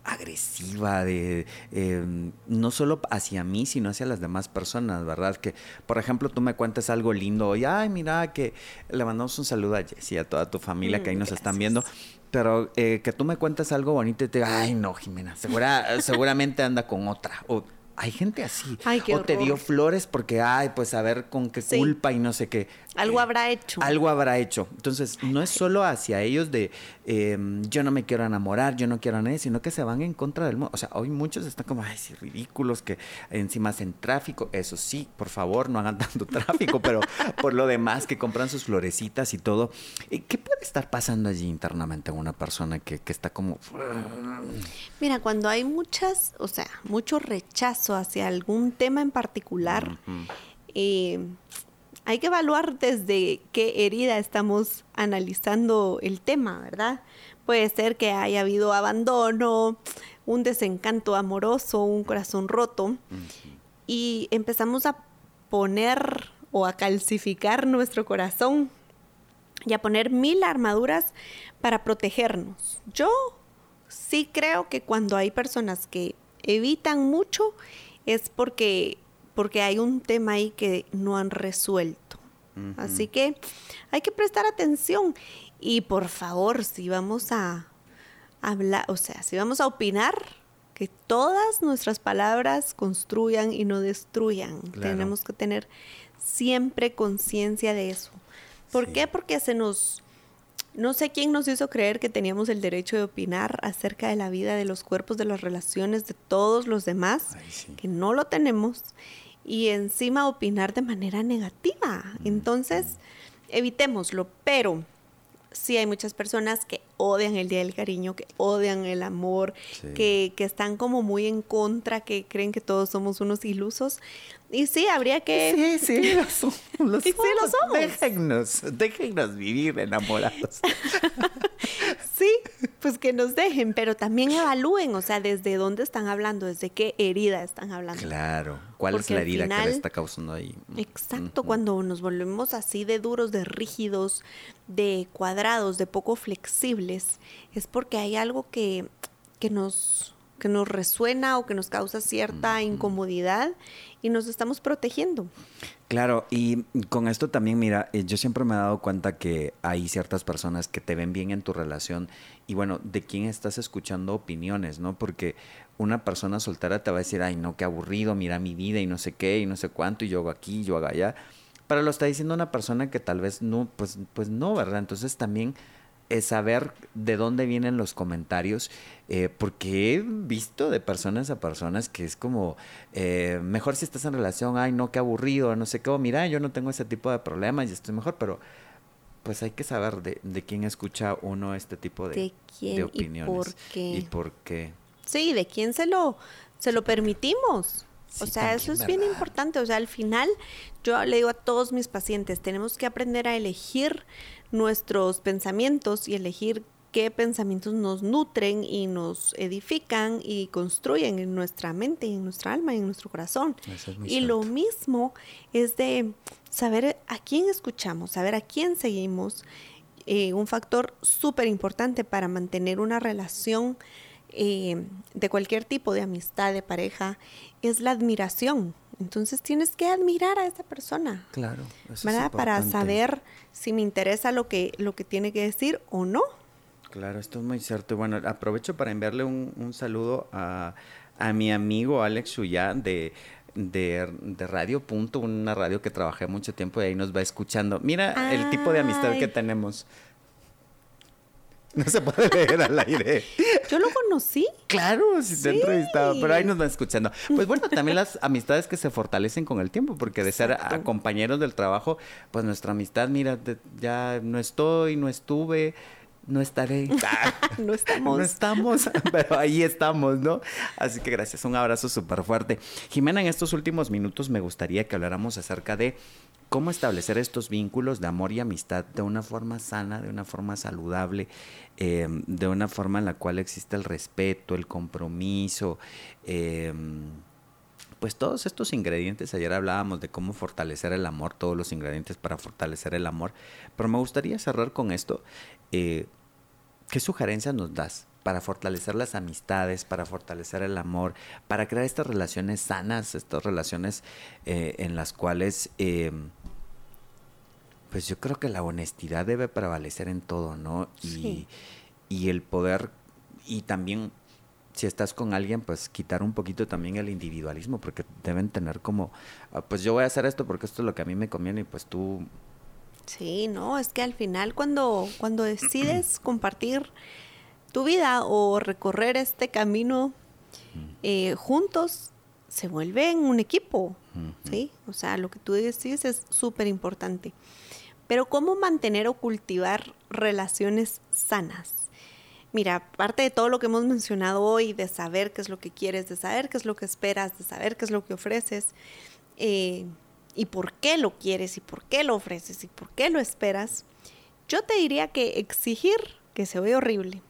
agresiva, de em, no solo hacia mí, sino hacia las demás personas, ¿verdad? Que, por ejemplo, tú me cuentas algo lindo y, ay, mira, que le mandamos un saludo a Jessie, a toda tu familia que ahí nos están viendo. Pero eh, que tú me cuentas algo bonito y te diga, ay, no, Jimena, segura, seguramente anda con otra. O hay gente así. Ay, o te dio flores porque, ay, pues a ver con qué Sí. culpa y no sé qué. Algo Eh, habrá hecho. Algo habrá hecho. Entonces, no es solo hacia ellos de eh, yo no me quiero enamorar, yo no quiero a nadie, sino que se van en contra del mundo. O sea, hoy muchos están como, ay, sí, ridículos, que encima hacen tráfico. Eso sí, por favor, no hagan tanto tráfico, pero por lo demás, que compran sus florecitas y todo. Eh, ¿Qué puede estar pasando allí internamente en una persona que, que está como... Mira, cuando hay muchas, o sea, mucho rechazo hacia algún tema en particular, eh, hay que evaluar desde qué herida estamos analizando el tema, ¿verdad? Puede ser que haya habido abandono, un desencanto amoroso, un corazón roto, y empezamos a poner o a calcificar nuestro corazón y a poner mil armaduras para protegernos. Yo sí creo que cuando hay personas que evitan mucho es porque, porque hay un tema ahí que no han resuelto. Así que hay que prestar atención y por favor, si vamos a hablar, o sea, si vamos a opinar, que todas nuestras palabras construyan y no destruyan. Claro. Tenemos que tener siempre conciencia de eso. ¿Por Sí. qué? Porque se nos no sé quién nos hizo creer que teníamos el derecho de opinar acerca de la vida, de los cuerpos, de las relaciones de todos los demás, Ay, sí. que no lo tenemos, y encima opinar de manera negativa. Entonces, evitémoslo, pero sí hay muchas personas que odian el Día del Cariño, que odian el amor, Sí. que, que están como muy en contra, que creen que todos somos unos ilusos. Y sí, habría que... Sí, sí, lo somos. Lo Sí, sí, lo somos. Déjennos, déjennos vivir enamorados. Sí, pues que nos dejen, pero también evalúen, o sea, desde dónde están hablando, desde qué herida están hablando. Claro. ¿Cuál es la herida que le está causando ahí? Exacto, cuando nos volvemos así de duros, de rígidos, de cuadrados, de poco flexibles, es porque hay algo que, que nos que nos resuena o que nos causa cierta incomodidad y nos estamos protegiendo. Claro, y con esto también, mira, eh, yo siempre me he dado cuenta que hay ciertas personas que te ven bien en tu relación y bueno, de quién estás escuchando opiniones, ¿no? Porque una persona soltera te va a decir, ay, no, qué aburrido, mira mi vida y no sé qué y no sé cuánto y yo hago aquí, yo hago allá. Pero lo está diciendo una persona que tal vez no, pues, pues no, ¿verdad? Entonces también es saber de dónde vienen los comentarios, eh, porque he visto de personas a personas que es como, eh, mejor si estás en relación, ay, no, qué aburrido, no sé qué, o mira, yo no tengo ese tipo de problemas y estoy mejor, pero pues hay que saber de, de quién escucha uno este tipo de, ¿De quién y de opiniones. por qué? Y por qué. Sí, ¿de quién se lo, se lo permitimos? o sea, eso es bien importante. O sea, al final, yo le digo a todos mis pacientes, tenemos que aprender a elegir nuestros pensamientos y elegir qué pensamientos nos nutren y nos edifican y construyen en nuestra mente, en nuestra alma, en nuestro corazón. Es Y lo mismo es de saber a quién escuchamos, saber a quién seguimos. Eh, un factor súper importante para mantener una relación eh, de cualquier tipo de amistad, de pareja, es la admiración. Entonces tienes que admirar a esa persona, Claro. eso. Para saber si me interesa lo que, lo que tiene que decir o no. Claro, esto es muy cierto. Y Bueno, aprovecho para enviarle un, un saludo a, a mi amigo Alex Chuyá de, de, de Radio Punto, una radio que trabajé mucho tiempo y ahí nos va escuchando. Mira el tipo de amistad que tenemos. No se puede leer al aire. Yo lo conocí. Claro, si te he Sí. entrevistado, pero ahí nos va escuchando. Pues bueno, también las amistades que se fortalecen con el tiempo, porque de ser a- compañeros del trabajo, pues nuestra amistad, mira, te- ya no estoy, no estuve, no estaré. No estamos. No estamos, pero ahí estamos, ¿no? Así que gracias, un abrazo súper fuerte. Jimena, en estos últimos minutos me gustaría que habláramos acerca de cómo establecer estos vínculos de amor y amistad de una forma sana, de una forma saludable, eh, de una forma en la cual existe el respeto, el compromiso. eh, pues todos estos ingredientes, ayer hablábamos de cómo fortalecer el amor, todos los ingredientes para fortalecer el amor, pero me gustaría cerrar con esto. Eh, ¿Qué sugerencias nos das para fortalecer las amistades, para fortalecer el amor, para crear estas relaciones sanas, estas relaciones eh, en las cuales, eh, pues yo creo que la honestidad debe prevalecer en todo, ¿no? Y, Sí. y el poder, y también si estás con alguien, pues quitar un poquito también el individualismo, porque deben tener como, ah, pues yo voy a hacer esto porque esto es lo que a mí me conviene y pues tú Sí, no, es que al final cuando, cuando decides compartir tu vida o recorrer este camino eh, juntos, se vuelven un equipo, ¿sí? O sea, lo que tú decís es súper importante. Pero ¿cómo mantener o cultivar relaciones sanas? Mira, aparte de todo lo que hemos mencionado hoy, de saber qué es lo que quieres, de saber qué es lo que esperas, de saber qué es lo que ofreces, eh, y por qué lo quieres, y por qué lo ofreces, y por qué lo esperas, yo te diría que exigir, que se oye horrible,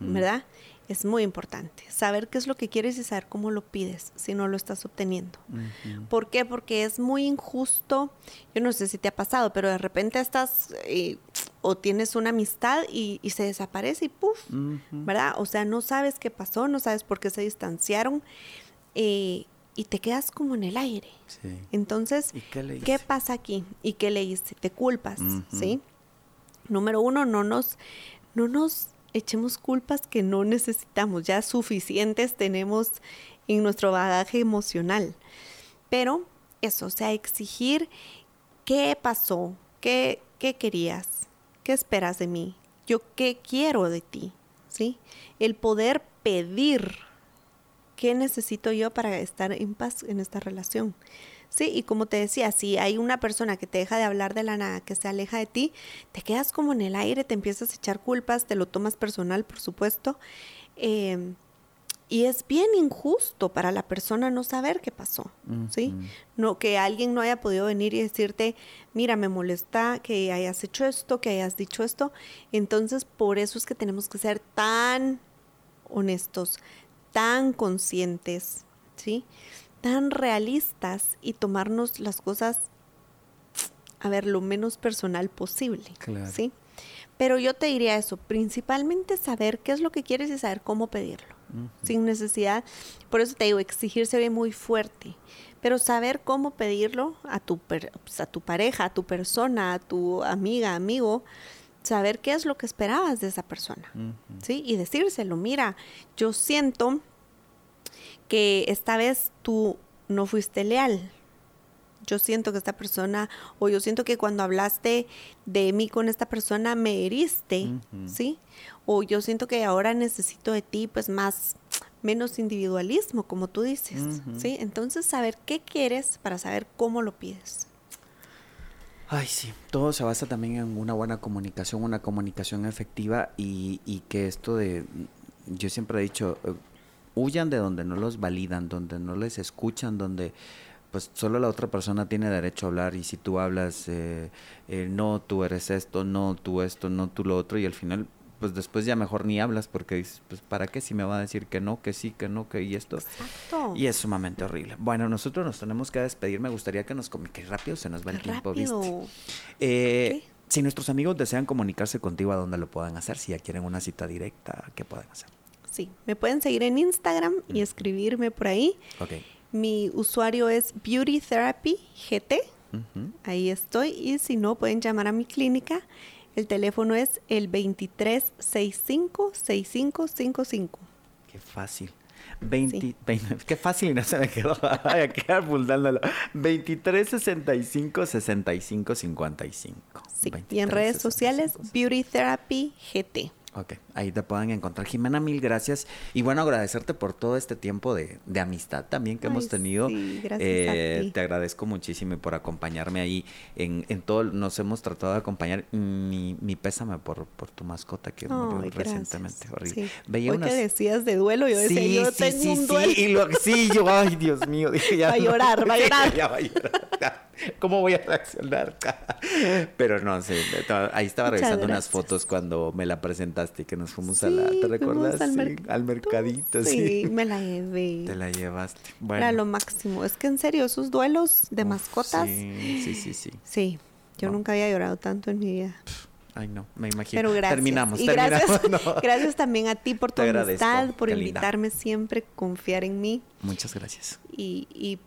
¿verdad? Es muy importante. Saber qué es lo que quieres y saber cómo lo pides si no lo estás obteniendo. ¿Por qué? Porque es muy injusto. Yo no sé si te ha pasado, pero de repente estás eh, o tienes una amistad y, y se desaparece y ¡puf! ¿Verdad? O sea, no sabes qué pasó, no sabes por qué se distanciaron eh, y te quedas como en el aire. Sí. Entonces, ¿Y qué pasa aquí? ¿Y qué le hice? Te culpas. ¿sí? Número uno, no nos, no nos echemos culpas que no necesitamos. Ya suficientes tenemos en nuestro bagaje emocional. Pero eso, o sea, exigir qué pasó, qué, qué querías, qué esperas de mí, yo qué quiero de ti, ¿sí? El poder pedir qué necesito yo para estar en paz en esta relación. Sí, y como te decía, si hay una persona que te deja de hablar de la nada, que se aleja de ti, te quedas como en el aire, te empiezas a echar culpas, te lo tomas personal, por supuesto. Eh, Y es bien injusto para la persona no saber qué pasó, ¿sí? No, que alguien no haya podido venir y decirte, mira, me molesta que hayas hecho esto, que hayas dicho esto. Entonces, por eso es que tenemos que ser tan honestos, tan conscientes, ¿sí? Tan realistas y tomarnos las cosas, a ver, lo menos personal posible, Claro. ¿sí? Pero yo te diría eso, principalmente saber qué es lo que quieres y saber cómo pedirlo, sin necesidad. Por eso te digo, exigir se ve muy fuerte, pero saber cómo pedirlo a tu, per- pues, a tu pareja, a tu persona, a tu amiga, amigo, saber qué es lo que esperabas de esa persona, ¿sí? Y decírselo, mira, yo siento que esta vez tú no fuiste leal. Yo siento que esta persona, o yo siento que cuando hablaste de mí con esta persona me heriste, ¿sí? O yo siento que ahora necesito de ti, pues más, menos individualismo, como tú dices, ¿sí? Entonces, saber qué quieres para saber cómo lo pides. Ay, sí, todo se basa también en una buena comunicación, una comunicación efectiva y, y que esto de, yo siempre he dicho, eh, huyan de donde no los validan, donde no les escuchan, donde pues solo la otra persona tiene derecho a hablar y si tú hablas, eh, eh, no, tú eres esto, no, tú esto, no, tú lo otro y al final pues después ya mejor ni hablas porque dices, pues para qué si me va a decir que no, que sí, que no, que y esto. Exacto. Y es sumamente horrible. Bueno, nosotros nos tenemos que despedir. Me gustaría que nos comunique rápido, se nos va el tiempo. ¿viste? Eh. Si nuestros amigos desean comunicarse contigo, ¿a dónde lo puedan hacer? Si ya quieren una cita directa, ¿qué pueden hacer? Sí, me pueden seguir en Instagram y escribirme por ahí. Ok. Mi usuario es Beauty Therapy GT. Ahí estoy. Y si no, pueden llamar a mi clínica. El teléfono es el 2365-6555. Qué fácil. 20, 20 qué fácil y no se me quedó. Voy a quedar apuntándolo. 23 65 65 55. Sí. Y en redes sociales, Beauty Therapy GT. Ok, ahí te pueden encontrar. Jimena, mil gracias. Y bueno, agradecerte por todo este tiempo de, de amistad también que Ay, hemos tenido. sí, gracias a ti. Te agradezco muchísimo por acompañarme ahí en, en todo. Nos hemos tratado de acompañar. Mi, mi pésame por, por tu mascota que murió gracias. recientemente. Horrible. Sí. Veía Hoy unas- que decías de duelo, yo decía, Sí, yo sí, tengo sí, un sí, duelo. y lo- sí, yo, ay, Dios mío, dije ya. Va a llorar, va a llorar. ya va a llorar. ¿Cómo voy a reaccionar? Pero no, sí, estaba- ahí estaba revisando unas fotos cuando me la presentaste que nos fuimos a la, Sí, ¿te recuerdas? al Sí, al mercadito, sí. Sí, me la llevé. Te la llevaste. Era Bueno. lo máximo. Es que en serio, esos duelos de Uf, mascotas. Sí, Sí, sí, sí, sí. yo No. nunca había llorado tanto en mi vida. Ay, no, me imagino. Pero gracias. Terminamos, y terminamos. gracias, no. gracias también a ti por tu Te amistad, por invitarme siempre, confiar en mí. Muchas gracias. Y, y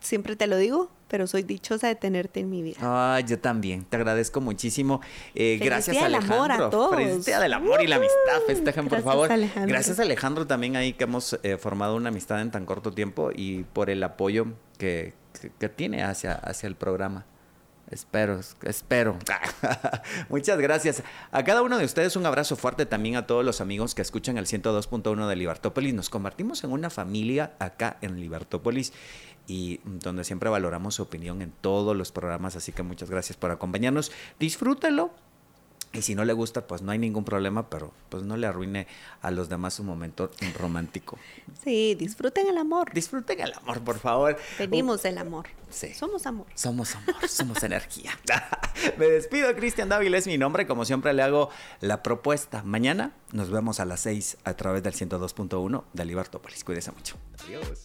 siempre te lo digo, pero soy dichosa de tenerte en mi vida. Ay, yo también. Te agradezco muchísimo. Eh, gracias, Día del Alejandro. Amor a todos. Feliz Día del amor y la amistad. Festejen, por favor. Alejandro. Gracias, Alejandro, también ahí que hemos eh, formado una amistad en tan corto tiempo y por el apoyo que, que, que tiene hacia, hacia el programa. Espero, espero. Muchas gracias. A cada uno de ustedes un abrazo fuerte también a todos los amigos que escuchan el 102.1 de Libertópolis. Nos convertimos en una familia acá en Libertópolis y donde siempre valoramos su opinión en todos los programas. Así que muchas gracias por acompañarnos. Disfrútelo. Y si no le gusta, pues no hay ningún problema, pero pues no le arruine a los demás un momento romántico. Sí, disfruten el amor. Disfruten el amor, por favor. Venimos del amor. Sí. Somos amor. Somos amor, somos energía. Me despido, Cristian Dávila es mi nombre. Como siempre le hago la propuesta. Mañana nos vemos a las 6 a través del 102.1 de Libertópolis. Cuídese mucho. Adiós.